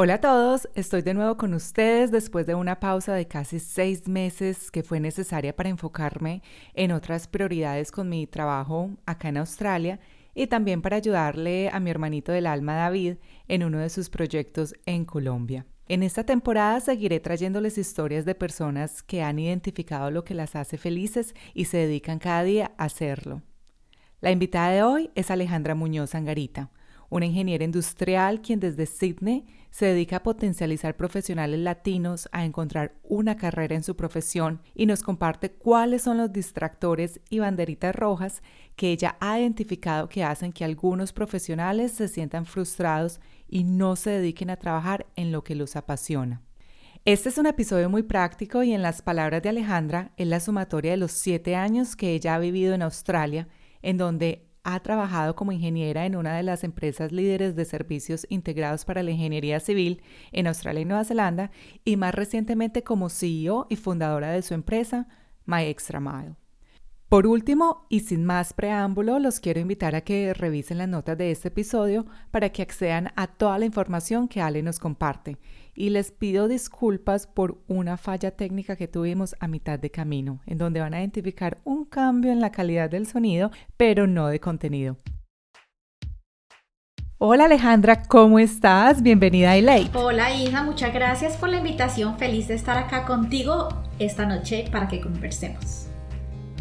Hola a todos, estoy de nuevo con ustedes después de una pausa de casi seis meses que fue necesaria para enfocarme en otras prioridades con mi trabajo acá en Australia y también para ayudarle a mi hermanito del alma David en uno de sus proyectos en Colombia. En esta temporada seguiré trayéndoles historias de personas que han identificado lo que las hace felices y se dedican cada día a hacerlo. La invitada de hoy es Alejandra Muñoz Angarita, una ingeniera industrial quien desde Sydney se dedica a potencializar profesionales latinos a encontrar una carrera en su profesión y nos comparte cuáles son los distractores y banderitas rojas que ella ha identificado que hacen que algunos profesionales se sientan frustrados y no se dediquen a trabajar en lo que los apasiona. Este es un episodio muy práctico y en las palabras de Alejandra es la sumatoria de los siete años que ella ha vivido en Australia, en donde ha trabajado como ingeniera en una de las empresas líderes de servicios integrados para la ingeniería civil en Australia y Nueva Zelanda y más recientemente como CEO y fundadora de su empresa, My Extra Mile. Por último, y sin más preámbulo, los quiero invitar a que revisen las notas de este episodio para que accedan a toda la información que Ale nos comparte. Y les pido disculpas por una falla técnica que tuvimos a mitad de camino, en donde van a identificar un cambio en la calidad del sonido, pero no de contenido. Hola Alejandra, ¿cómo estás? Bienvenida a Elate. Hola Isa, muchas gracias por la invitación. Feliz de estar acá contigo esta noche para que conversemos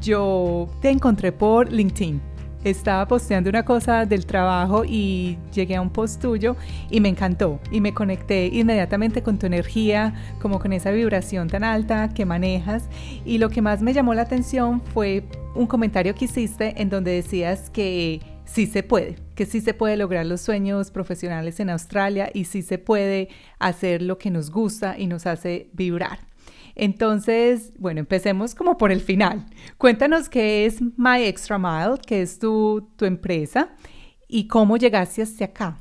yo te encontré por LinkedIn. Estaba posteando una cosa del trabajo y llegué a un post tuyo y me encantó y me conecté inmediatamente con tu energía, como con esa vibración tan alta que manejas y lo que más me llamó la atención fue un comentario que hiciste en donde decías que sí se puede, que sí se puede lograr los sueños profesionales en Australia y sí se puede hacer lo que nos gusta y nos hace vibrar. Entonces, bueno, empecemos como por el final. Cuéntanos qué es My Extra Mile, qué es tu, tu empresa y cómo llegaste hasta acá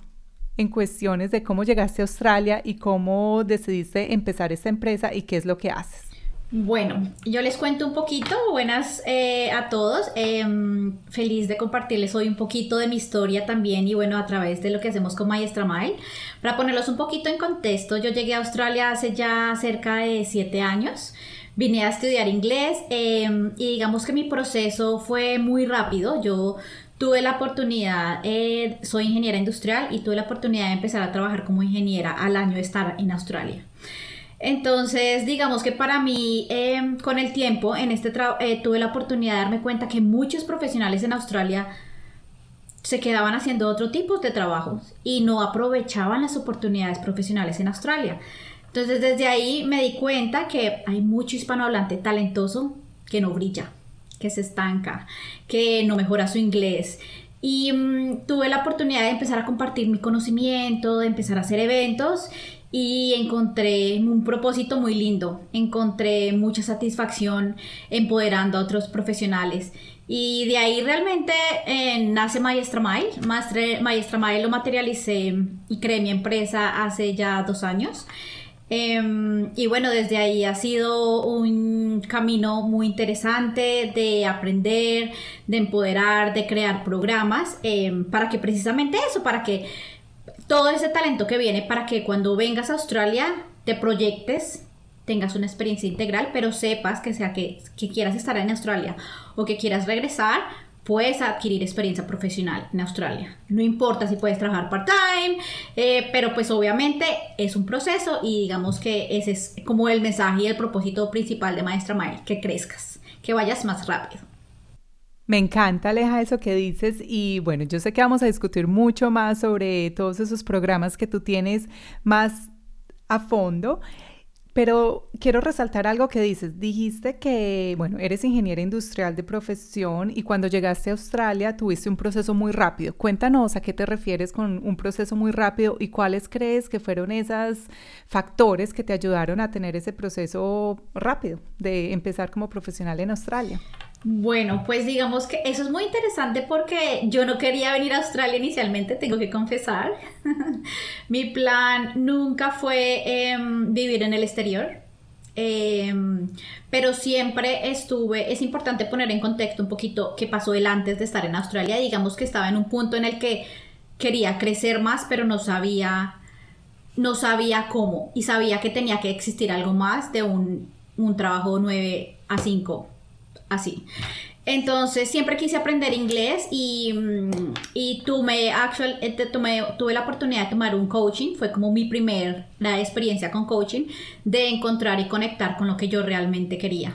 en cuestiones de cómo llegaste a Australia y cómo decidiste empezar esta empresa y qué es lo que haces. Bueno, yo les cuento un poquito, buenas eh, a todos, em, feliz de compartirles hoy un poquito de mi historia también y bueno, a través de lo que hacemos con Maestra Mile. Para ponerlos un poquito en contexto, yo llegué a Australia hace ya cerca de siete años, vine a estudiar inglés em, y digamos que mi proceso fue muy rápido, yo tuve la oportunidad, eh, soy ingeniera industrial y tuve la oportunidad de empezar a trabajar como ingeniera al año de estar en Australia. Entonces, digamos que para mí, em, con el tiempo, en este eh, tuve la oportunidad de darme cuenta que muchos profesionales en Australia se quedaban haciendo otro tipo de trabajo y no aprovechaban las oportunidades profesionales en Australia. Entonces, desde ahí me di cuenta que hay mucho hispanohablante talentoso que no brilla, que se estanca, que no mejora su inglés. Y mm, tuve la oportunidad de empezar a compartir mi conocimiento, de empezar a hacer eventos y encontré un propósito muy lindo, encontré mucha satisfacción empoderando a otros profesionales y de ahí realmente eh, nace Maestra Mile. Maestra Mile lo materialicé y creé mi empresa hace ya dos años. Em, y bueno, desde ahí ha sido un camino muy interesante de aprender, de empoderar, de crear programas em, para que precisamente eso, para que todo ese talento que viene para que cuando vengas a Australia te proyectes, tengas una experiencia integral, pero sepas que sea que, quieras estar en Australia o que quieras regresar, puedes adquirir experiencia profesional en Australia. No importa si puedes trabajar part-time, eh, pero pues obviamente es un proceso y digamos que ese es como el mensaje y el propósito principal de Maestra Mile, que crezcas, que vayas más rápido. Me encanta, Aleja, eso que dices y bueno, yo sé que vamos a discutir mucho más sobre todos esos programas que tú tienes más a fondo, Pero quiero resaltar algo que dices. Dijiste que, bueno, eres ingeniera industrial de profesión y cuando llegaste a Australia tuviste un proceso muy rápido. Cuéntanos a qué te refieres con un proceso muy rápido y cuáles crees que fueron esos factores que te ayudaron a tener ese proceso rápido de empezar como profesional en Australia. Bueno, pues digamos que eso es muy interesante porque yo no quería venir a Australia inicialmente, tengo que confesar. Mi plan nunca fue em, vivir en el exterior, em, pero siempre estuve, es importante poner en contexto un poquito qué pasó él antes de estar en Australia. Digamos que estaba en un punto en el que quería crecer más, pero no sabía, no sabía cómo y sabía que tenía que existir algo más de un, un trabajo 9 a 5 así. Entonces siempre quise aprender inglés y, mm, y tuve, actual, eh, tuve la oportunidad de tomar un coaching, fue como mi primera experiencia con coaching, de encontrar y conectar con lo que yo realmente quería.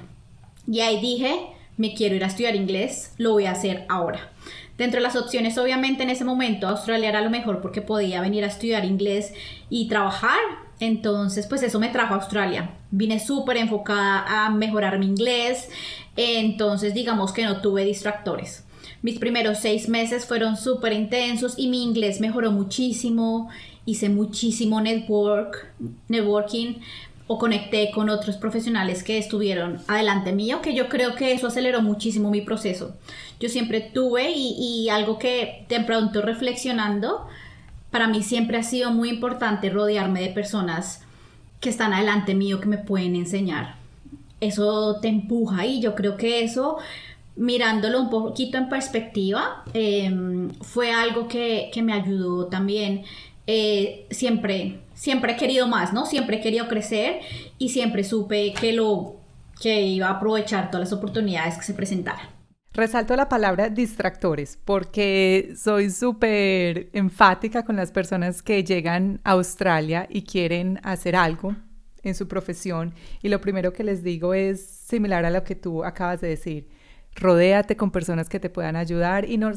Y ahí dije, me quiero ir a estudiar inglés, lo voy a hacer ahora. Dentro de las opciones, obviamente en ese momento Australia era lo mejor porque podía venir a estudiar inglés y trabajar. Entonces, pues eso me trajo a Australia. Vine súper enfocada a mejorar mi inglés. Entonces, digamos que no tuve distractores. Mis primeros seis meses fueron súper intensos y mi inglés mejoró muchísimo. Hice muchísimo network, networking o conecté con otros profesionales que estuvieron adelante mío, que yo creo que eso aceleró muchísimo mi proceso. Yo siempre tuve y, y algo que de pronto reflexionando, para mí siempre ha sido muy importante rodearme de personas que están adelante mío, que me pueden enseñar. Eso te empuja y yo creo que eso, mirándolo un poquito en perspectiva, em, fue algo que, me ayudó también. Eh, siempre siempre he querido más, ¿no? Siempre he querido crecer y siempre supe que lo que iba a aprovechar todas las oportunidades que se presentaran. Resalto la palabra distractores porque soy súper enfática con las personas que llegan a Australia y quieren hacer algo en su profesión y lo primero que les digo es similar a lo que tú acabas de decir. Rodéate con personas que te puedan ayudar y no,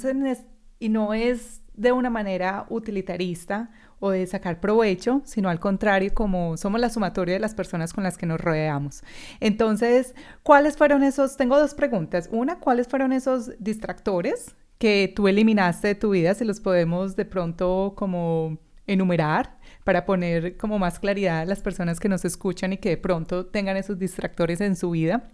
y no es de una manera utilitarista o de sacar provecho, sino al contrario, como somos la sumatoria de las personas con las que nos rodeamos. Entonces, ¿cuáles fueron esos? Tengo dos preguntas. Una, ¿cuáles fueron esos distractores que tú eliminaste de tu vida? Si los podemos de pronto como enumerar para poner como más claridad a las personas que nos escuchan y que de pronto tengan esos distractores en su vida.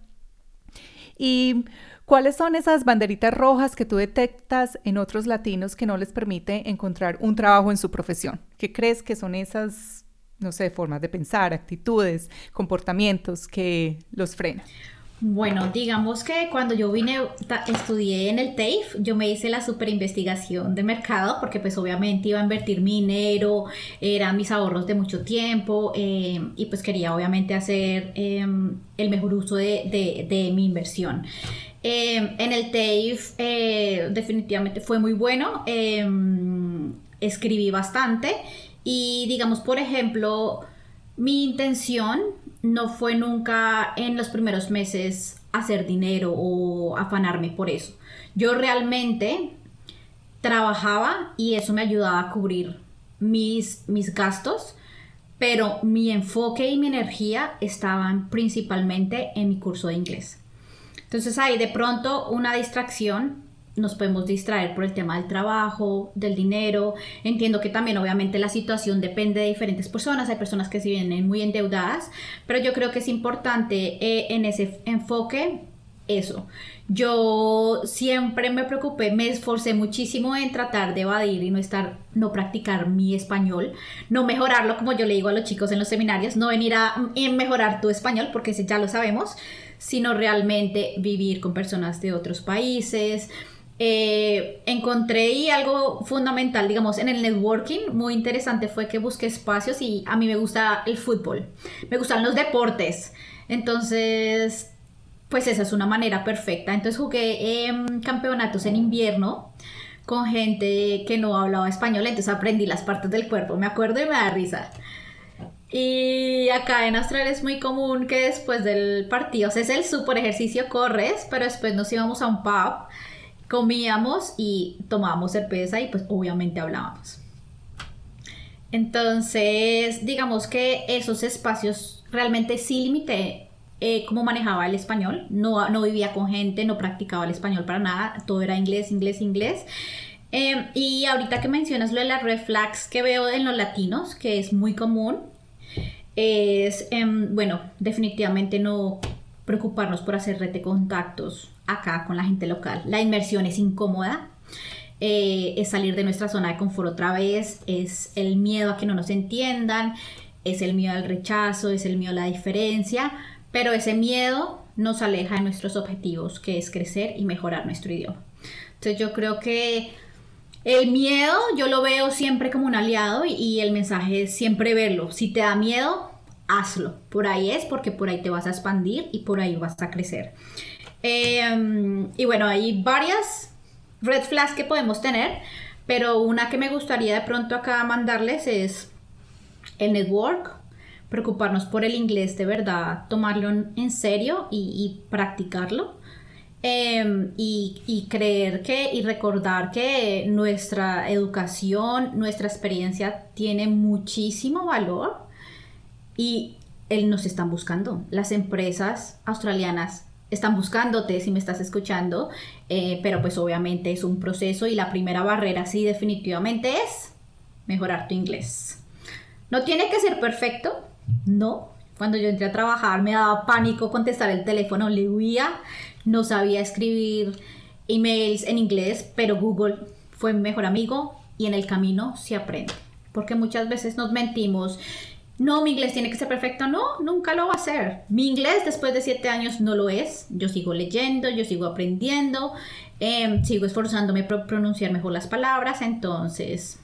Y ¿Cuáles son esas banderitas rojas que tú detectas en otros latinos que no les permite encontrar un trabajo en su profesión? ¿Qué crees que son esas, no sé, formas de pensar, actitudes, comportamientos que los frenan? Bueno, digamos que cuando yo vine, estudié en el TAFE, yo me hice la super investigación de mercado porque pues obviamente iba a invertir mi dinero, eran mis ahorros de mucho tiempo eh, y pues quería obviamente hacer em, el mejor uso de, mi inversión. Em, en el TAFE eh, definitivamente fue muy bueno, em, escribí bastante y digamos, por ejemplo, mi intención no fue nunca en los primeros meses hacer dinero o afanarme por eso. Yo realmente trabajaba y eso me ayudaba a cubrir mis, mis gastos, pero mi enfoque y mi energía estaban principalmente en mi curso de inglés. Entonces ahí de pronto una distracción, nos podemos distraer por el tema del trabajo, del dinero. Entiendo que también obviamente la situación depende de diferentes personas, hay personas que se vienen muy endeudadas, pero yo creo que es importante eh, en ese enfoque eso. Yo siempre me preocupé, me esforcé muchísimo en tratar de evadir y no estar, no practicar mi español, no mejorarlo como yo le digo a los chicos en los seminarios, no venir a mejorar tu español porque ya lo sabemos, sino realmente vivir con personas de otros países. Eh, encontré algo fundamental, digamos, en el networking, muy interesante fue que busqué espacios y a mí me gusta el fútbol, me gustan los deportes, entonces, pues esa es una manera perfecta. Entonces jugué campeonatos en invierno con gente que no hablaba español, entonces aprendí las partes del cuerpo, me acuerdo y me da risa. Y acá en Australia es muy común que después del partido, o es el super ejercicio, corres, pero después nos íbamos a un pub, comíamos y tomábamos cerveza y pues obviamente hablábamos. Entonces, digamos que esos espacios realmente sí limité eh, cómo manejaba el español. No, no vivía con gente, no practicaba el español para nada. Todo era inglés, inglés, inglés. Em, y ahorita que mencionas lo de las red flags que veo en los latinos, que es muy común, es, em, bueno, definitivamente no preocuparnos por hacer red contactos acá con la gente local. La inmersión es incómoda. Eh, es salir de nuestra zona de confort otra vez, es el miedo a que no nos entiendan, es el miedo al rechazo, es el miedo a la diferencia, pero ese miedo nos aleja de nuestros objetivos, que es crecer y mejorar nuestro idioma. Entonces yo creo que el miedo yo lo veo siempre como un aliado y, el mensaje es siempre verlo. Si te da miedo, hazlo. Por ahí es porque por ahí te vas a expandir y por ahí vas a crecer. Em, y bueno, hay varias red flags que podemos tener, pero una que me gustaría de pronto acá mandarles es el network, preocuparnos por el inglés de verdad, tomarlo en serio y practicarlo. Em, y, creer que y recordar que nuestra educación, nuestra experiencia tiene muchísimo valor y él nos están buscando. Las empresas australianas están buscándote si me estás escuchando, eh, pero pues obviamente es un proceso y la primera barrera sí definitivamente es mejorar tu inglés. No tiene que ser perfecto, no. Cuando yo entré a trabajar me daba pánico contestar el teléfono, le huía no sabía escribir emails en inglés, pero Google fue mi mejor amigo y en el camino se aprende. Porque muchas veces nos mentimos. No, mi inglés tiene que ser perfecto. No, nunca lo va a ser. Mi inglés después de siete años no lo es. Yo sigo leyendo, yo sigo aprendiendo, em, sigo esforzándome por pronunciar mejor las palabras. Entonces,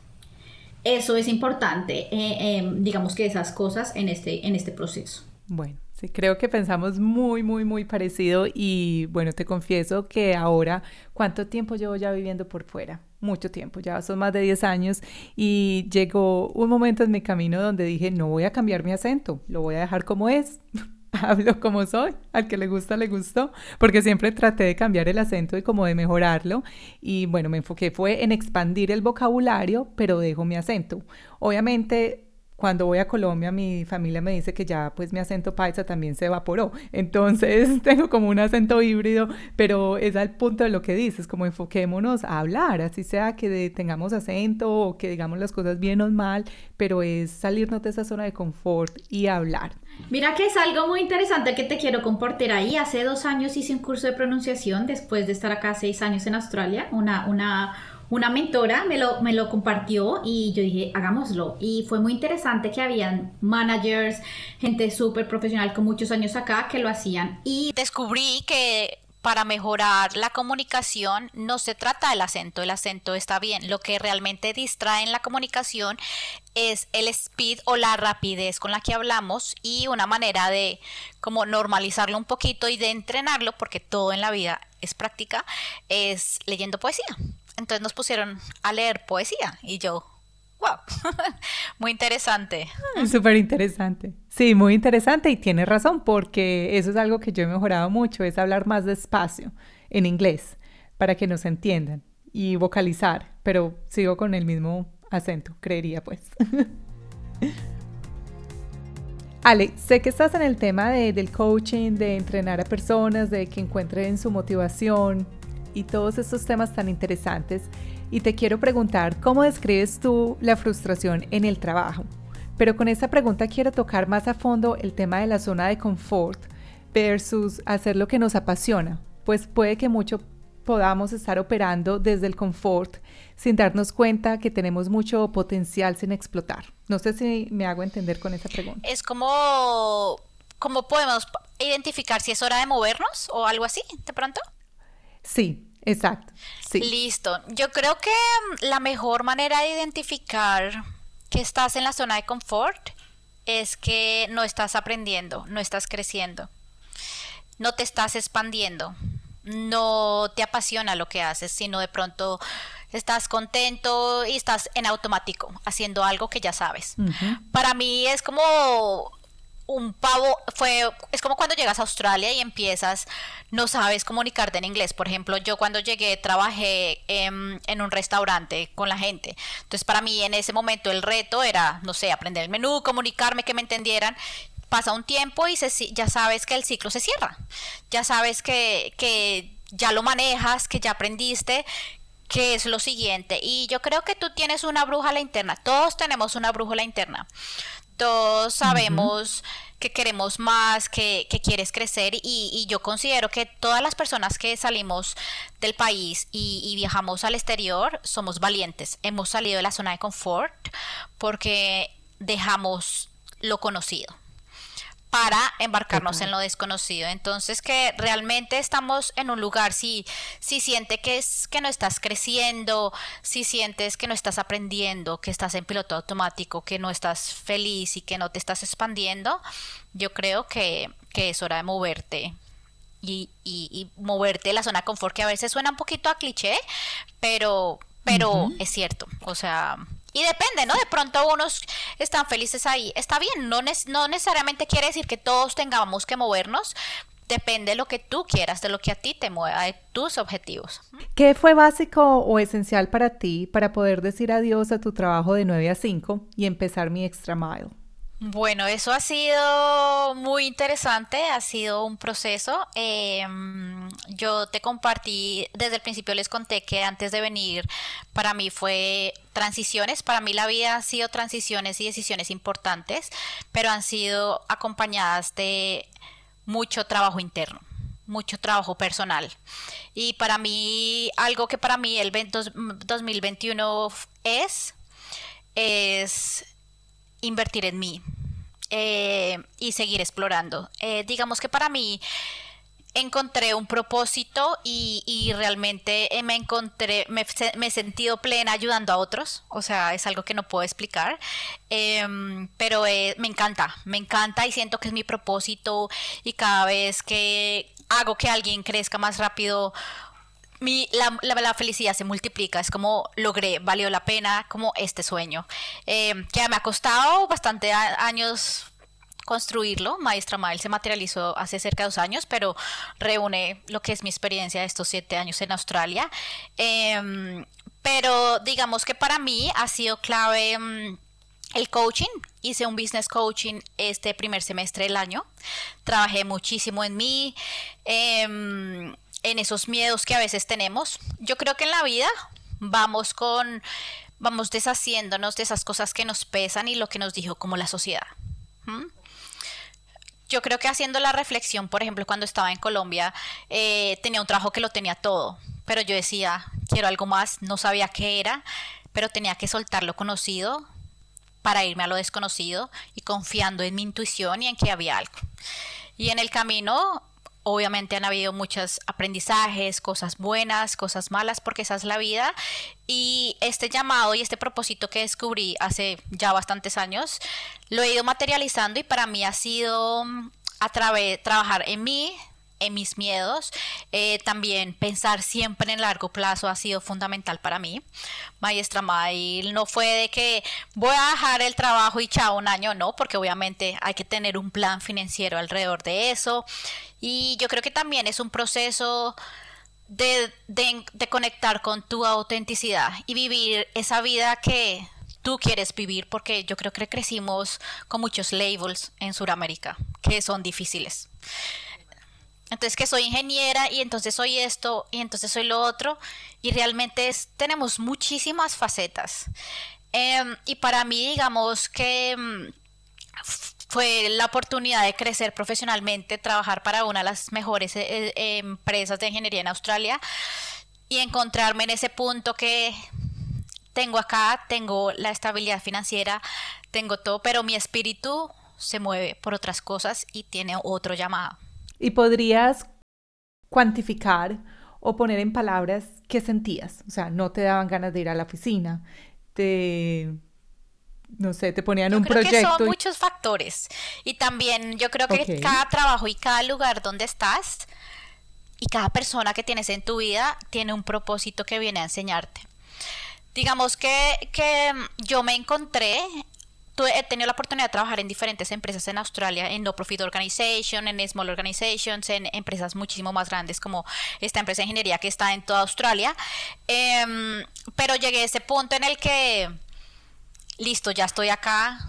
eso es importante, eh, em, digamos que esas cosas en este, en este proceso. Bueno. Sí, creo que pensamos muy, muy, muy parecido y bueno, te confieso que ahora, ¿cuánto tiempo llevo ya viviendo por fuera? Mucho tiempo, ya son más de 10 años y llegó un momento en mi camino donde dije, no voy a cambiar mi acento, lo voy a dejar como es. Hablo como soy, al que le gusta, le gustó, porque siempre traté de cambiar el acento y como de mejorarlo. Y bueno, me enfoqué fue en expandir el vocabulario, pero dejo mi acento. Obviamente cuando voy a Colombia, mi familia me dice que ya pues mi acento paisa también se evaporó. Entonces tengo como un acento híbrido, pero es al punto de lo que dices, como enfoquémonos a hablar, así sea que tengamos acento o que digamos las cosas bien o mal, pero es salirnos de esa zona de confort y hablar. Mira que es algo muy interesante que te quiero compartir ahí. Hace dos años hice un curso de pronunciación después de estar acá seis años en Australia, una, una una mentora me lo, me lo compartió y yo dije, hagámoslo. Y fue muy interesante que habían managers, gente súper profesional con muchos años acá que lo hacían. Y descubrí que para mejorar la comunicación no se trata del acento, el acento está bien. Lo que realmente distrae en la comunicación es el speed o la rapidez con la que hablamos y una manera de como normalizarlo un poquito y de entrenarlo, porque todo en la vida es práctica, es leyendo poesía. Entonces nos pusieron a leer poesía y yo, wow, muy interesante. Súper interesante. Sí, muy interesante y tienes razón porque eso es algo que yo he mejorado mucho, es hablar más despacio en inglés para que nos entiendan y vocalizar, pero sigo con el mismo acento, creería pues. Ale, sé que estás en el tema de, del coaching, de entrenar a personas, de que encuentren su motivación, y todos estos temas tan interesantes y te quiero preguntar cómo describes tú la frustración en el trabajo. Pero con esta pregunta quiero tocar más a fondo el tema de la zona de confort versus hacer lo que nos apasiona, pues puede que mucho podamos estar operando desde el confort sin darnos cuenta que tenemos mucho potencial sin explotar. No sé si me hago entender con esa pregunta. Es como, ¿cómo podemos identificar si es hora de movernos o algo así, de pronto? Sí, Exacto. Sí. Listo. Yo creo que mm, la mejor manera de identificar que estás en la zona de confort es que no estás aprendiendo, no estás creciendo, no te estás expandiendo, no te apasiona lo que haces, sino de pronto estás contento y estás en automático haciendo algo que ya sabes. Para mí es como un pavo fue es como cuando llegas a Australia y empiezas no sabes comunicarte en inglés por ejemplo yo cuando llegué trabajé en, en, un restaurante con la gente entonces para mí en ese momento el reto era no sé aprender el menú comunicarme que me entendieran pasa un tiempo y se, ya sabes que el ciclo se cierra. Ya sabes que, que ya lo manejas, que ya aprendiste, que es lo siguiente. Y yo creo que tú tienes una brújula interna. Todos tenemos una brújula interna. Todos sabemos que queremos más, que, quieres crecer y, yo considero que todas las personas que salimos del país y, y, viajamos al exterior somos valientes. Hemos salido de la zona de confort porque dejamos lo conocido para embarcarnos en lo desconocido. Entonces que realmente estamos en un lugar, si, si sientes que es que no estás creciendo, si sientes que no estás aprendiendo, que estás en piloto automático, que no estás feliz y que no te estás expandiendo, yo creo que, es hora de moverte. Y, y, moverte de la zona de confort, que a veces suena un poquito a cliché, pero, pero es cierto. O sea, y depende, ¿no? De pronto unos están felices ahí. Está bien, no, no necesariamente quiere decir que todos tengamos que movernos, depende de lo que tú quieras, de lo que a ti te mueva, de tus objetivos. ¿Qué fue básico o esencial para ti para poder decir adiós a tu trabajo de 9 a 5 y empezar mi extra mile? Bueno, eso ha sido muy interesante, ha sido un proceso. Em, yo te compartí, desde el principio les conté que antes de venir, para mí fue transiciones, para mí la vida ha sido transiciones y decisiones importantes, pero han sido acompañadas de mucho trabajo interno mucho trabajo personal. Y para mí, algo que para mí el 2021 es, es invertir en mí eh, y seguir explorando. Eh, digamos que para mí encontré un propósito y, realmente me encontré, me, he sentido plena ayudando a otros, o sea, es algo que no puedo explicar, em, pero eh, me encanta, me encanta y siento que es mi propósito y cada vez que hago que alguien crezca más rápido mi, la, la, felicidad se multiplica, es como logré, valió la pena, como este sueño, eh, que me ha costado bastante años construirlo. Maestra Mael se materializó hace cerca de dos años, pero reúne lo que es mi experiencia de estos siete años en Australia. Em, pero digamos que para mí ha sido clave mm, el coaching. Hice un business coaching este primer semestre del año. Trabajé muchísimo en mí. Em, en esos miedos que a veces tenemos. Yo creo que en la vida vamos con, vamos deshaciéndonos de esas cosas que nos pesan y lo que nos dijo como la sociedad. Yo creo que haciendo la reflexión, por ejemplo, cuando estaba en Colombia, eh, tenía un trabajo que lo tenía todo, pero yo decía, quiero algo más, no sabía qué era, pero tenía que soltar lo conocido para irme a lo desconocido y confiando en mi intuición y en que había algo. Y en el camino obviamente han habido muchos aprendizajes, cosas buenas, cosas malas, porque esa es la vida. Y este llamado y este propósito que descubrí hace ya bastantes años, lo he ido materializando y para mí ha sido mm, a través trabajar en mí, en mis miedos. Eh, también pensar siempre en largo plazo ha sido fundamental para mí. Maestra Mail no fue de que voy a dejar el trabajo y chao un año, no, porque obviamente hay que tener un plan financiero alrededor de eso. Y yo creo que también es un proceso de, de conectar con tu autenticidad y vivir esa vida que tú quieres vivir, porque yo creo que crecimos con muchos labels en Sudamérica que son difíciles. Entonces que soy ingeniera y entonces soy esto y entonces soy lo otro y realmente tenemos muchísimas facetas. Em, y para mí digamos que em, fue la oportunidad de crecer profesionalmente, trabajar para una de las mejores eh, eh, empresas de ingeniería en Australia y encontrarme en ese punto que tengo acá, tengo la estabilidad financiera, tengo todo, pero mi espíritu se mueve por otras cosas y tiene otro llamado. ¿Y podrías cuantificar o poner en palabras qué sentías? O sea, no te daban ganas de ir a la oficina, te no sé, te ponían un creo proyecto. Que son muchos factores. Y también yo creo que cada trabajo y cada lugar donde estás y cada persona que tienes en tu vida tiene un propósito que viene a enseñarte. Digamos que, que yo me encontré he tenido la oportunidad de trabajar en diferentes empresas en Australia, en no profit organization, en small organizations, en empresas muchísimo más grandes como esta empresa de ingeniería que está en toda Australia. Em, pero llegué a ese punto en el que, listo, ya estoy acá,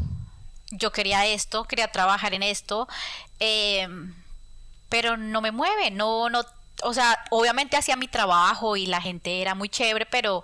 yo quería esto, quería trabajar en esto, em, pero no me mueve, no, no, o sea, obviamente hacía mi trabajo y la gente era muy chévere, pero,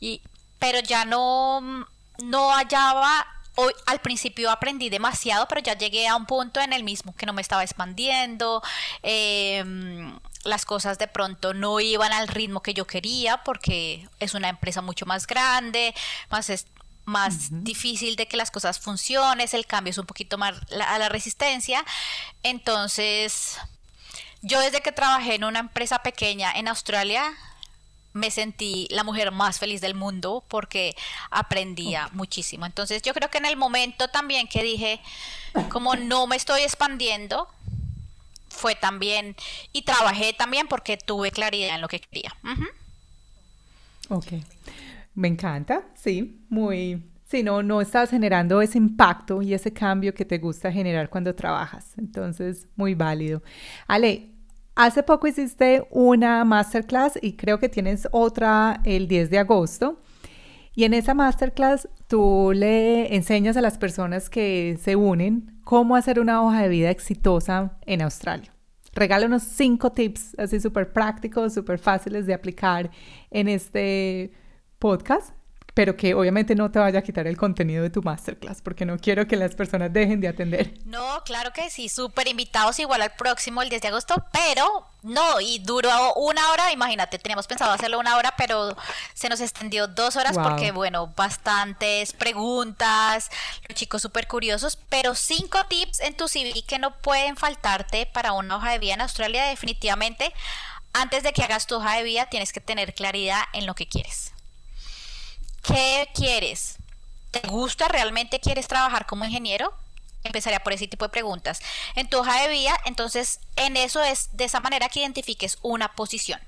y, pero ya no, no hallaba Hoy, al principio aprendí demasiado, pero ya llegué a un punto en el mismo que no me estaba expandiendo. Em, las cosas de pronto no iban al ritmo que yo quería porque es una empresa mucho más grande, más es más difícil de que las cosas funcionen, el cambio es un poquito más a la resistencia. Entonces, yo desde que trabajé en una empresa pequeña en Australia, me sentí la mujer más feliz del mundo porque aprendía muchísimo. Entonces yo creo que en el momento también que dije, como no me estoy expandiendo, fue también, y trabajé también porque tuve claridad en lo que quería. Ok, me encanta, sí, muy, sí, no, no estás generando ese impacto y ese cambio que te gusta generar cuando trabajas. Entonces, muy válido. Ale, Hace poco hiciste una masterclass y creo que tienes otra el 10 de agosto. Y en esa masterclass tú le enseñas a las personas que se unen cómo hacer una hoja de vida exitosa en Australia. Regálanos cinco tips así súper prácticos, súper fáciles de aplicar en este podcast pero que obviamente no te vaya a quitar el contenido de tu masterclass, porque no quiero que las personas dejen de atender. No, claro que sí, súper invitados igual al próximo, el 10 de agosto, pero no, y duró una hora, imagínate, teníamos pensado hacerlo una hora, pero se nos extendió dos horas porque, bueno, bastantes preguntas, los chicos súper curiosos, pero cinco tips en tu CV que no pueden faltarte para una hoja de vida en Australia, definitivamente. Antes de que hagas tu hoja de vida, tienes que tener claridad en lo que quieres. ¿Qué quieres? ¿Te gusta? ¿Realmente quieres trabajar como ingeniero? Empezaría por ese tipo de preguntas. En tu hoja de vida, entonces, en eso es de esa manera que identifiques una posición.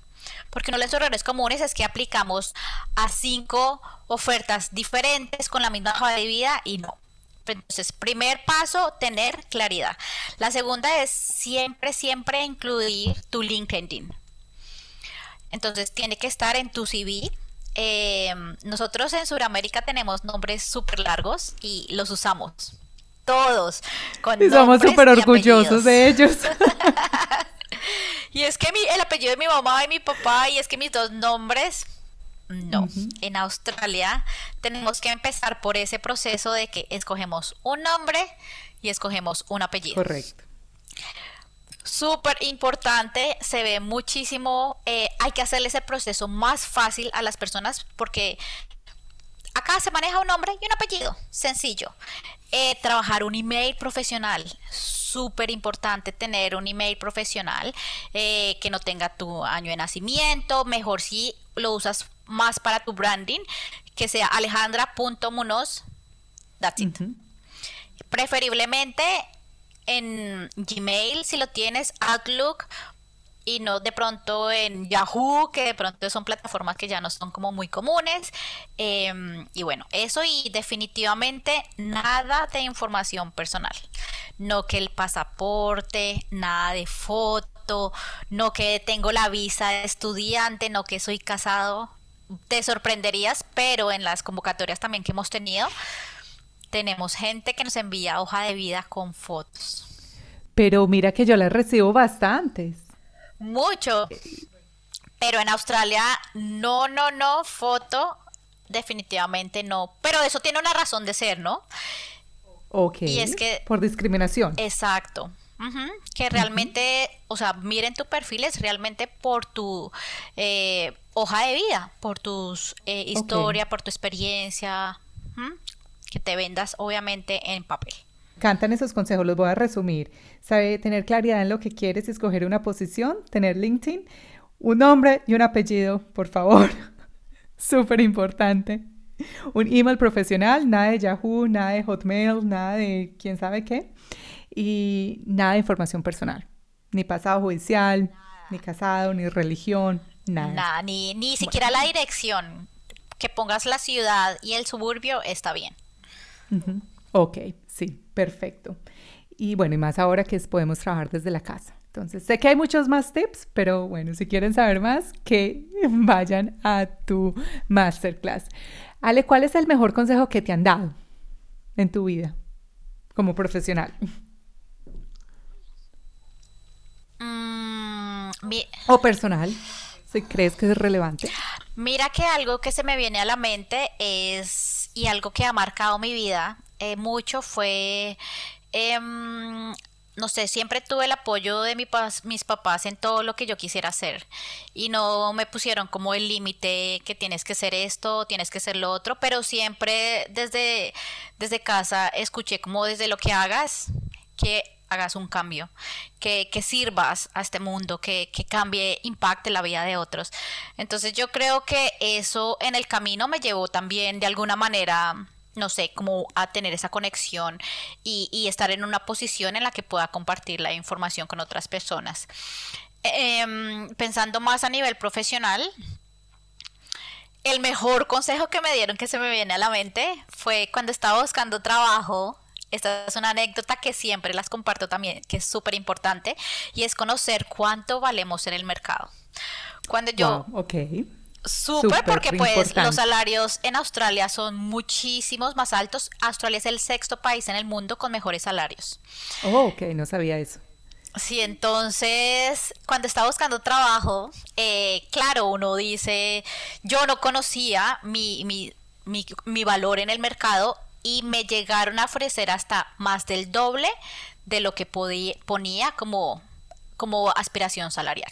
Porque uno de los errores comunes es que aplicamos a cinco ofertas diferentes con la misma hoja de vida y no. Entonces, primer paso, tener claridad. La segunda es siempre, siempre incluir tu LinkedIn. Entonces, tiene que estar en tu CV, eh, nosotros en Sudamérica tenemos nombres súper largos y los usamos todos. Con y somos súper orgullosos de ellos. y es que mi, el apellido de mi mamá y mi papá, y es que mis dos nombres, no. En Australia tenemos que empezar por ese proceso de que escogemos un nombre y escogemos un apellido. Correcto súper importante, se ve muchísimo, eh, hay que hacerle ese proceso más fácil a las personas porque acá se maneja un nombre y un apellido, sencillo. Eh, trabajar un email profesional, súper importante tener un email profesional eh, que no tenga tu año de nacimiento, mejor si lo usas más para tu branding, que sea alejandra.munoz, that's it. Preferiblemente en Gmail, si lo tienes, Outlook, y no de pronto en Yahoo, que de pronto son plataformas que ya no son como muy comunes. Em, y bueno, eso y definitivamente nada de información personal. No que el pasaporte, nada de foto, no que tengo la visa de estudiante, no que soy casado. Te sorprenderías, pero en las convocatorias también que hemos tenido, tenemos gente que nos envía hoja de vida con fotos. Pero mira que yo las recibo bastantes. Mucho. Pero en Australia, no, no, no, foto, definitivamente no. Pero eso tiene una razón de ser, ¿no? Ok. Y es que... Por discriminación. Exacto. Que realmente, o sea, miren tu perfil es realmente por tu eh, hoja de vida, por tu eh, historia, por tu experiencia que te vendas obviamente en papel. Cantan esos consejos, los voy a resumir. Sabe tener claridad en lo que quieres, escoger una posición, tener LinkedIn, un nombre y un apellido, por favor. Súper importante. Un email profesional, nada de Yahoo, nada de Hotmail, nada de quién sabe qué. Y nada de información personal. Ni pasado judicial, ni casado, ni religión, nada. Nada, ni, ni siquiera la dirección. Que pongas la ciudad y el suburbio está bien. Ok, sí, perfecto. Y bueno, y más ahora que podemos trabajar desde la casa. Entonces, sé que hay muchos más tips, pero bueno, si quieren saber más, que vayan a tu masterclass. Ale, ¿cuál es el mejor consejo que te han dado en tu vida? como profesional? Mm, o personal, si crees que es relevante. Mira que algo que se me viene a la mente es, y algo que ha marcado mi vida eh, mucho fue em, no sé, siempre tuve el apoyo de mis papás en todo lo que yo quisiera hacer. Y no me pusieron como el límite que tienes que ser esto, tienes que ser lo otro, pero siempre desde, desde casa escuché como desde lo que hagas, que hagas un cambio, que, que sirvas a este mundo, que, que cambie, impacte la vida de otros. Entonces yo creo que eso en el camino me llevó también de alguna manera no sé, como a tener esa conexión y, estar en una posición en la que pueda compartir la información con otras personas. Em, pensando más a nivel profesional, el mejor consejo que me dieron que se me viene a la mente fue cuando estaba buscando trabajo. Esta es una anécdota que siempre las comparto también, que es súper importante, y es conocer cuánto valemos en el mercado. Cuando yo Súper, porque pues los salarios en Australia son muchísimos más altos. Australia es el sexto país en el mundo con mejores salarios. Oh, ok, no sabía eso. Sí, entonces cuando estaba buscando trabajo, eh, claro, uno dice, yo no conocía mi, mi, mi, mi valor en el mercado y me llegaron a ofrecer hasta más del doble de lo que podía, ponía como, como aspiración salarial.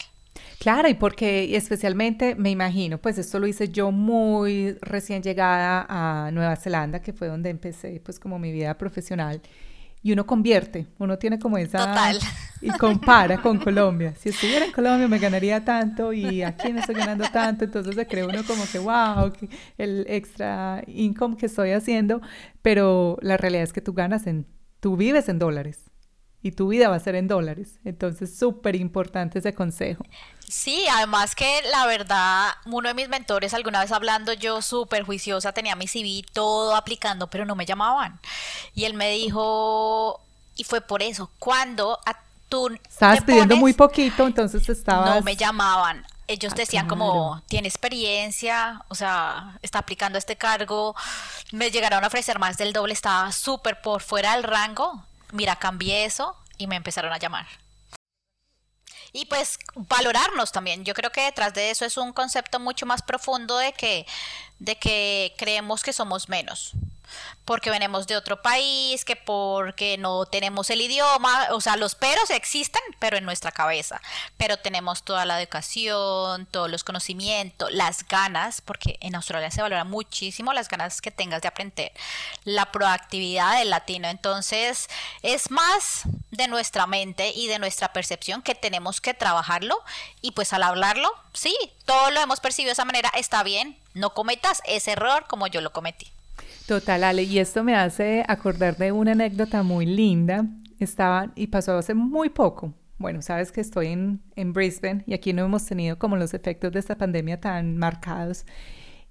Claro, y porque especialmente me imagino, pues esto lo hice yo muy recién llegada a Nueva Zelanda, que fue donde empecé pues como mi vida profesional. Y uno convierte, uno tiene como esa... Total. Y compara con Colombia. Si estuviera en Colombia me ganaría tanto y aquí no estoy ganando tanto, entonces se cree uno como que, wow, el extra income que estoy haciendo, pero la realidad es que tú ganas en, tú vives en dólares y tu vida va a ser en dólares. Entonces, súper importante ese consejo. Sí, además que la verdad, uno de mis mentores, alguna vez hablando yo súper juiciosa, tenía mi CV todo aplicando, pero no me llamaban. Y él me dijo, y fue por eso, cuando a tú... Estabas pidiendo muy poquito, entonces estabas... No me llamaban. Ellos ah, decían como, tiene experiencia, o sea, está aplicando este cargo. Me llegaron a ofrecer más del doble, estaba súper por fuera del rango. Mira, cambié eso y me empezaron a llamar. Y pues valorarnos también. Yo creo que detrás de eso es un concepto mucho más profundo de que, de que creemos que somos menos porque venimos de otro país, que porque no tenemos el idioma, o sea, los peros existen, pero en nuestra cabeza, pero tenemos toda la educación, todos los conocimientos, las ganas, porque en Australia se valora muchísimo las ganas que tengas de aprender, la proactividad del latino, entonces es más de nuestra mente y de nuestra percepción que tenemos que trabajarlo y pues al hablarlo, sí, todo lo hemos percibido de esa manera, está bien, no cometas ese error como yo lo cometí. Total, Ale, y esto me hace acordar de una anécdota muy linda. Estaba, y pasó hace muy poco. Bueno, sabes que estoy en, en Brisbane y aquí no hemos tenido como los efectos de esta pandemia tan marcados.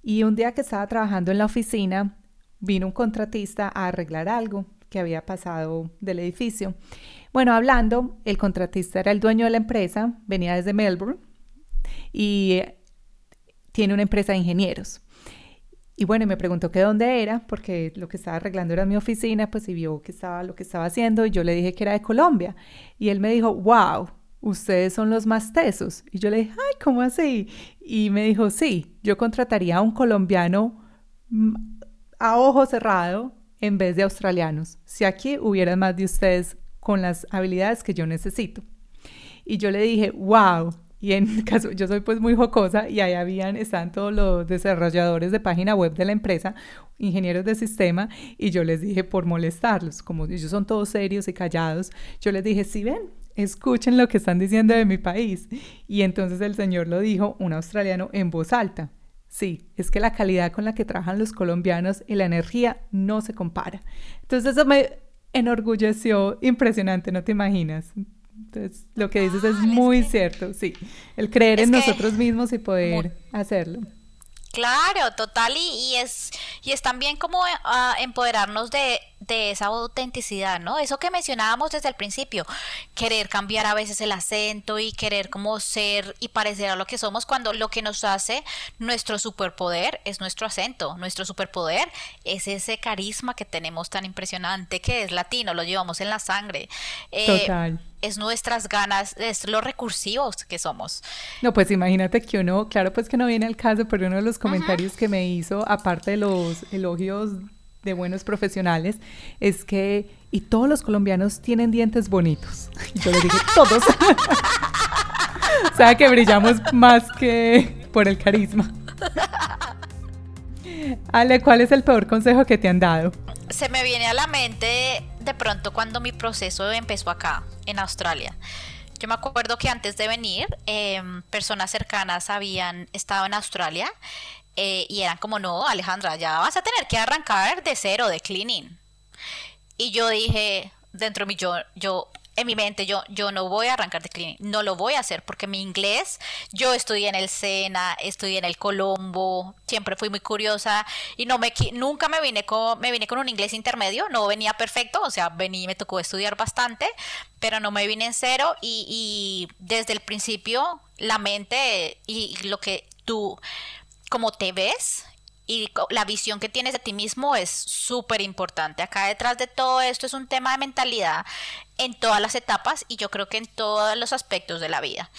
Y un día que estaba trabajando en la oficina, vino un contratista a arreglar algo que había pasado del edificio. Bueno, hablando, el contratista era el dueño de la empresa, venía desde Melbourne y tiene una empresa de ingenieros. Y bueno, me preguntó que dónde era, porque lo que estaba arreglando era mi oficina, pues y vio que estaba lo que estaba haciendo y yo le dije que era de Colombia. Y él me dijo, wow, ustedes son los más tesos. Y yo le dije, ay, ¿cómo así? Y me dijo, sí, yo contrataría a un colombiano mm, a ojo cerrado en vez de australianos, si aquí hubieran más de ustedes con las habilidades que yo necesito. Y yo le dije, wow, y en caso, yo soy pues muy jocosa y ahí habían, están todos los desarrolladores de página web de la empresa, ingenieros de sistema, y yo les dije por molestarlos, como ellos son todos serios y callados, yo les dije, si ven, escuchen lo que están diciendo de mi país. Y entonces el señor lo dijo, un australiano, en voz alta. Sí, es que la calidad con la que trabajan los colombianos y la energía no se compara. Entonces eso me enorgulleció impresionante, no te imaginas. Entonces, lo que dices es muy cierto, sí. El creer en nosotros mismos y poder hacerlo. Claro, total, y, es, y es también como ah, empoderarnos de, de esa autenticidad, ¿no? Eso que mencionábamos desde el principio, querer cambiar a veces el acento y querer como ser y parecer a lo que somos cuando lo que nos hace nuestro superpoder es nuestro acento, nuestro superpoder es ese carisma que tenemos tan impresionante que es latino, lo llevamos en la sangre. Eh, Total es nuestras ganas, es lo recursivos que somos. No, pues imagínate que uno, claro, pues que no viene al caso, pero uno de los comentarios que me hizo, aparte de los elogios de buenos profesionales, es que, y todos los colombianos tienen dientes bonitos. Yo le dije, todos. o sea, que brillamos más que por el carisma. Ale, ¿cuál es el peor consejo que te han dado? Se me viene a la mente de pronto cuando mi proceso empezó acá, en Australia. Yo me acuerdo que antes de venir, em, personas cercanas habían estado en Australia eh, y eran como, no, Alejandra, ya vas a tener que arrancar de cero, de cleaning. Y yo dije, dentro de mí, yo, yo en mi mente yo, yo no voy a arrancar de cleaning, no lo voy a hacer porque mi inglés, yo estudié en el Sena, estudié en el Colombo, siempre fui muy curiosa y no me nunca me vine con me vine con un inglés intermedio, no venía perfecto, o sea, vení me tocó estudiar bastante, pero no me vine en cero y, y desde el principio la mente y lo que tú como te ves y la visión que tienes de ti mismo es súper importante. Acá detrás de todo esto es un tema de mentalidad en todas las etapas y yo creo que en todos los aspectos de la vida.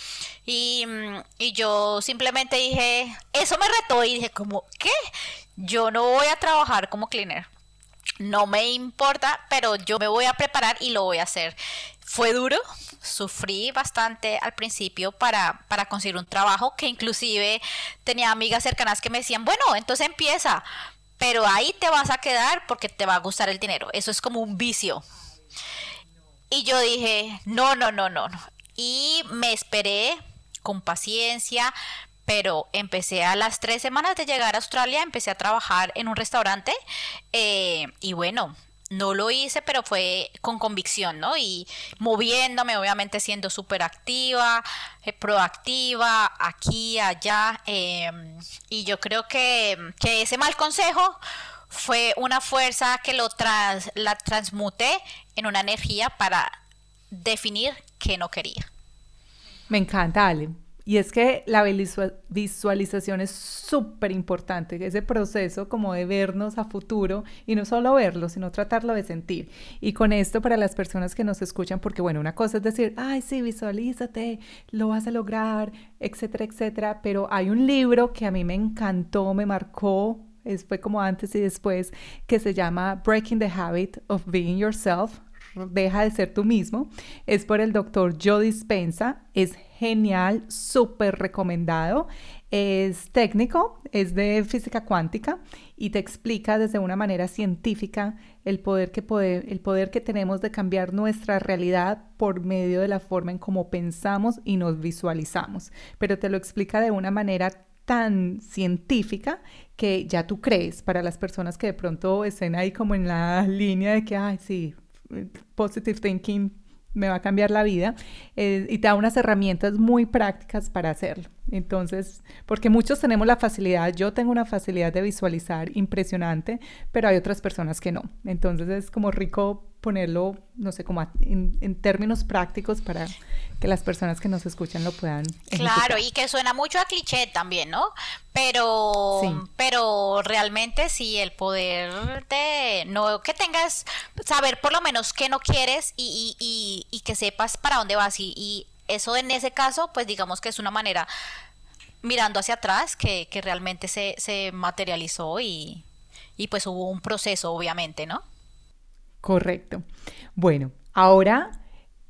Y, mm, y yo simplemente dije, eso me retó y dije como, ¿qué? Yo no voy a trabajar como cleaner. No me importa, pero yo me voy a preparar y lo voy a hacer. Fue duro, sufrí bastante al principio para, para conseguir un trabajo que inclusive tenía amigas cercanas que me decían, bueno, entonces empieza, pero ahí te vas a quedar porque te va a gustar el dinero. Eso es como un vicio. Y yo dije, no, no, no, no. no. Y me esperé con paciencia, pero empecé a las tres semanas de llegar a Australia, empecé a trabajar en un restaurante eh, y bueno, no lo hice, pero fue con convicción, ¿no? Y moviéndome, obviamente siendo súper activa, eh, proactiva, aquí, allá. Em, y yo creo que, que, ese mal consejo fue una fuerza que lo tras, la transmuté en una energía para definir que no quería. Me encanta, Ale. Y es que la visualización es súper importante, ese proceso como de vernos a futuro y no solo verlo, sino tratarlo de sentir. Y con esto para las personas que nos escuchan, porque bueno, una cosa es decir, ay, sí, visualízate, lo vas a lograr, etcétera, etcétera, pero hay un libro que a mí me encantó, me marcó, fue como antes y después, que se llama Breaking the Habit of Being Yourself, deja de ser tú mismo, es por el doctor Joe Dispensa, es genial, súper recomendado. Es técnico, es de física cuántica y te explica desde una manera científica el poder que, el poder que tenemos de cambiar nuestra realidad por medio de la forma en cómo pensamos y nos visualizamos. Pero te lo explica de una manera tan científica que ya tú crees para las personas que de pronto estén ahí como en la línea de que, ay, sí, positive thinking me va a cambiar la vida eh, y te da unas herramientas muy prácticas para hacerlo. Entonces, porque muchos tenemos la facilidad, yo tengo una facilidad de visualizar impresionante, pero hay otras personas que no. Entonces es como rico ponerlo, no sé, como en, términos prácticos para que las personas que nos escuchan lo puedan. Claro, y que suena mucho a cliché también, ¿no? Pero, pero realmente sí, el poder de, no, que tengas, saber por lo menos qué no quieres y, y, y, que sepas para dónde vas y, y eso en ese caso, pues digamos que es una manera mirando hacia atrás que, que realmente se, se materializó y, y pues hubo un proceso, obviamente, ¿no? Correcto. Bueno, ahora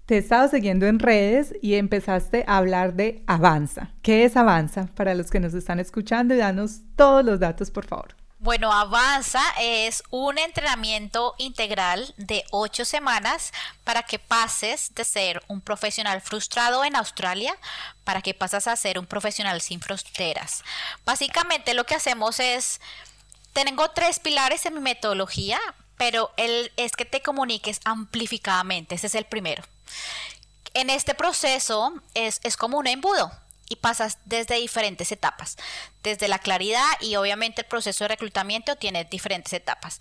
te he estado siguiendo en redes y empezaste a hablar de Avanza. ¿Qué es Avanza? Para los que nos están escuchando danos todos los datos, por favor. Bueno, Avanza es un entrenamiento integral de ocho semanas para que pases de ser un profesional frustrado en Australia para que pasas a ser un profesional sin fronteras. Básicamente lo que hacemos es, tengo tres pilares en mi metodología pero el, es que te comuniques amplificadamente, ese es el primero. En este proceso es, es como un embudo y pasas desde diferentes etapas. Desde la claridad y obviamente el proceso de reclutamiento tiene diferentes etapas.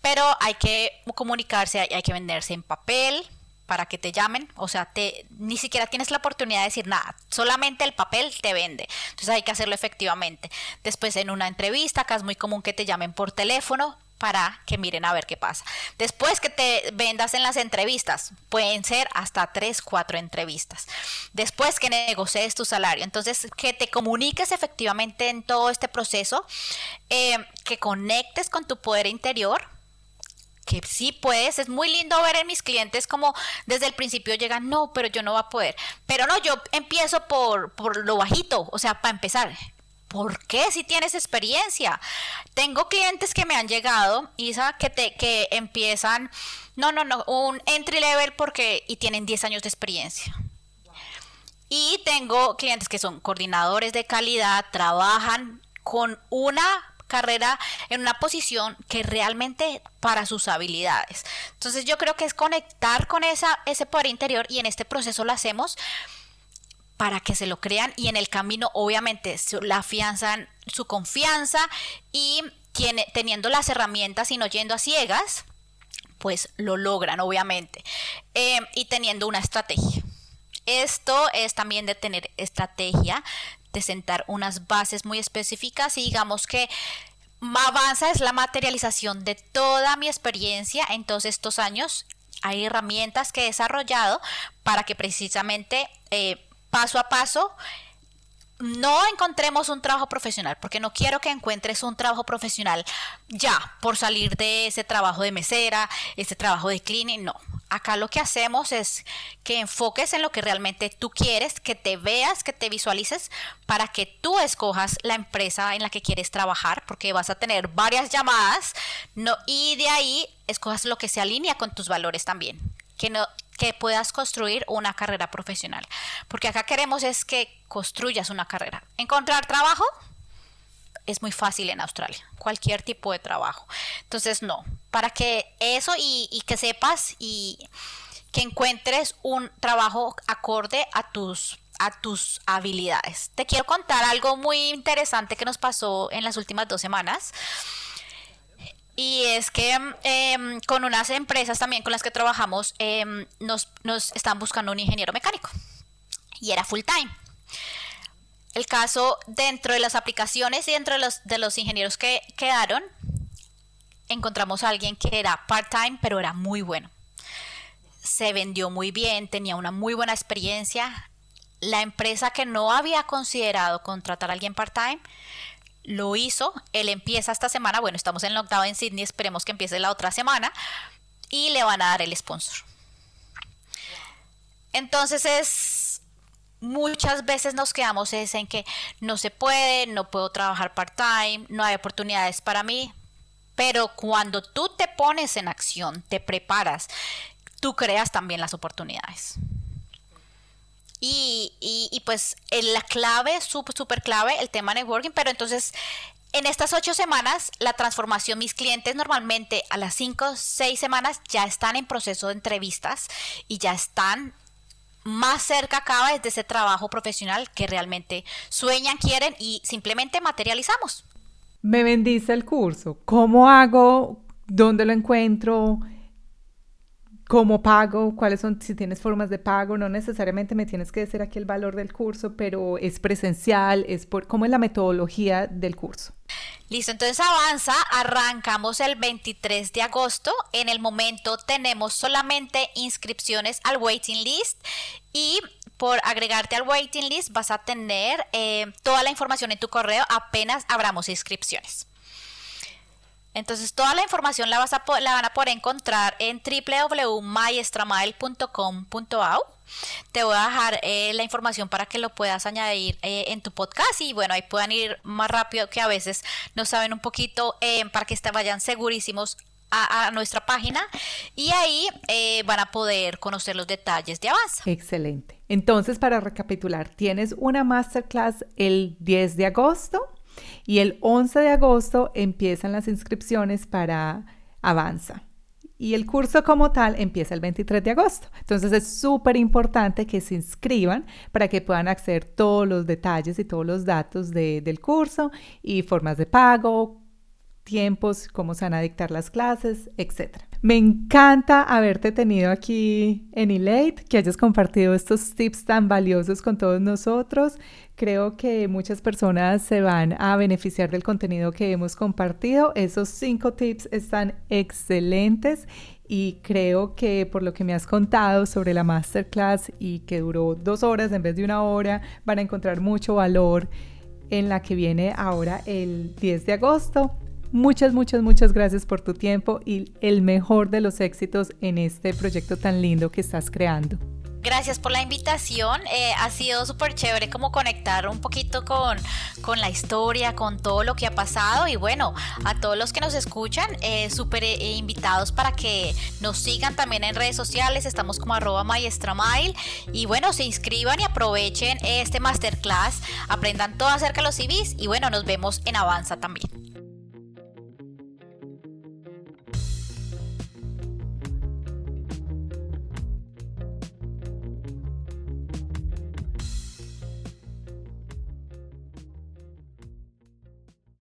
pero hay que comunicarse, hay que venderse en papel, para que te llamen, o sea, te, ni siquiera tienes la oportunidad de decir nada, solamente el papel te vende, entonces hay que hacerlo efectivamente. Después en una entrevista, acá es muy común que te llamen por teléfono para que miren a ver qué pasa. Después que te vendas en las entrevistas, pueden ser hasta tres, cuatro entrevistas. Después que negocies tu salario, entonces que te comuniques efectivamente en todo este proceso, eh, que conectes con tu poder interior que sí puedes, es muy lindo ver en mis clientes como desde el principio llegan, no, pero yo no va a poder. Pero no, yo empiezo por, por lo bajito, o sea, para empezar. ¿Por qué si tienes experiencia? Tengo clientes que me han llegado, Isa, que te que empiezan, no, no, no, un entry level porque y tienen 10 años de experiencia. Y tengo clientes que son coordinadores de calidad, trabajan con una carrera en una posición que realmente para sus habilidades. Entonces yo creo que es conectar con esa, ese poder interior y en este proceso lo hacemos para que se lo crean y en el camino obviamente la afianzan su confianza y tiene, teniendo las herramientas y no yendo a ciegas, pues lo logran obviamente eh, y teniendo una estrategia. Esto es también de tener estrategia, de sentar unas bases muy específicas y digamos que Avanza es la materialización de toda mi experiencia en todos estos años. Hay herramientas que he desarrollado para que precisamente eh, paso a paso no encontremos un trabajo profesional, porque no quiero que encuentres un trabajo profesional ya por salir de ese trabajo de mesera, ese trabajo de cleaning, no. Acá lo que hacemos es que enfoques en lo que realmente tú quieres, que te veas, que te visualices para que tú escojas la empresa en la que quieres trabajar, porque vas a tener varias llamadas, no, y de ahí escojas lo que se alinea con tus valores también. Que no, que puedas construir una carrera profesional. Porque acá queremos es que construyas una carrera. Encontrar trabajo es muy fácil en Australia, cualquier tipo de trabajo. Entonces, no, para que eso y, que sepas y que encuentres un trabajo acorde a tus a tus habilidades. Te quiero contar algo muy interesante que nos pasó en las últimas dos semanas. Y es que em, con unas empresas también con las que trabajamos em, nos, nos están buscando un ingeniero mecánico. Y era full time. El caso dentro de las aplicaciones y dentro de los, de los ingenieros que quedaron, encontramos a alguien que era part-time, pero era muy bueno. Se vendió muy bien, tenía una muy buena experiencia. La empresa que no había considerado contratar a alguien part-time lo hizo. Él empieza esta semana. Bueno, estamos en lockdown en Sydney, esperemos que empiece la otra semana. Y le van a dar el sponsor. Entonces es. Muchas veces nos quedamos en que no se puede, no puedo trabajar part-time, no hay oportunidades para mí. Pero cuando tú te pones en acción, te preparas, tú creas también las oportunidades. Y, y, pues la clave, súper clave, el tema networking, pero entonces en estas ocho semanas, la transformación, mis clientes normalmente a las cinco, seis semanas ya están en proceso de entrevistas y ya están más cerca cada vez de ese trabajo profesional que realmente sueñan, quieren y simplemente materializamos. Me bendice el curso. ¿Cómo hago? ¿Dónde lo encuentro? Cómo pago, cuáles son, si tienes formas de pago, no necesariamente me tienes que decir aquí el valor del curso, pero es presencial, es por, cómo es la metodología del curso. Listo, entonces avanza, arrancamos el 23 de agosto, en el momento tenemos solamente inscripciones al waiting list y por agregarte al waiting list vas a tener eh, toda la información en tu correo apenas abramos inscripciones. Entonces toda la información la, vas a, la van a poder encontrar en www.maestramael.com.au. Te voy a dejar eh, la información para que lo puedas añadir eh, en tu podcast y bueno, ahí puedan ir más rápido que a veces no saben un poquito eh, para que vayan segurísimos a, nuestra página y ahí van a poder conocer los detalles de Avanza. Excelente. Entonces, para recapitular, tienes una masterclass el 10 de agosto y el 11 de agosto empiezan las inscripciones para Avanza. Y el curso como tal empieza el 23 de agosto. Entonces es súper importante que se inscriban para que puedan acceder todos los detalles y todos los datos del curso y formas de pago, tiempos, cómo se van a dictar las clases, etc. Me encanta haberte tenido aquí en Elate, que hayas compartido estos tips tan valiosos con todos nosotros. Creo que muchas personas se van a beneficiar del contenido que hemos compartido. Esos cinco tips están excelentes y creo que por lo que me has contado sobre la masterclass y que duró dos horas en vez de una hora, van a encontrar mucho valor en la que viene ahora el 10 de agosto. Muchas, muchas, muchas gracias por tu tiempo y el mejor de los éxitos en este proyecto tan lindo que estás creando. Gracias por la invitación. Eh, ha sido súper chévere como conectar un poquito con, con, la historia, con todo lo que ha pasado. Y bueno, a todos los que nos escuchan, eh, súper eh, invitados para que nos sigan también en redes sociales. Estamos como arroba maestramail. Y bueno, se inscriban y aprovechen este masterclass. Aprendan todo acerca de los CVs. Y bueno, nos vemos en Avanza también.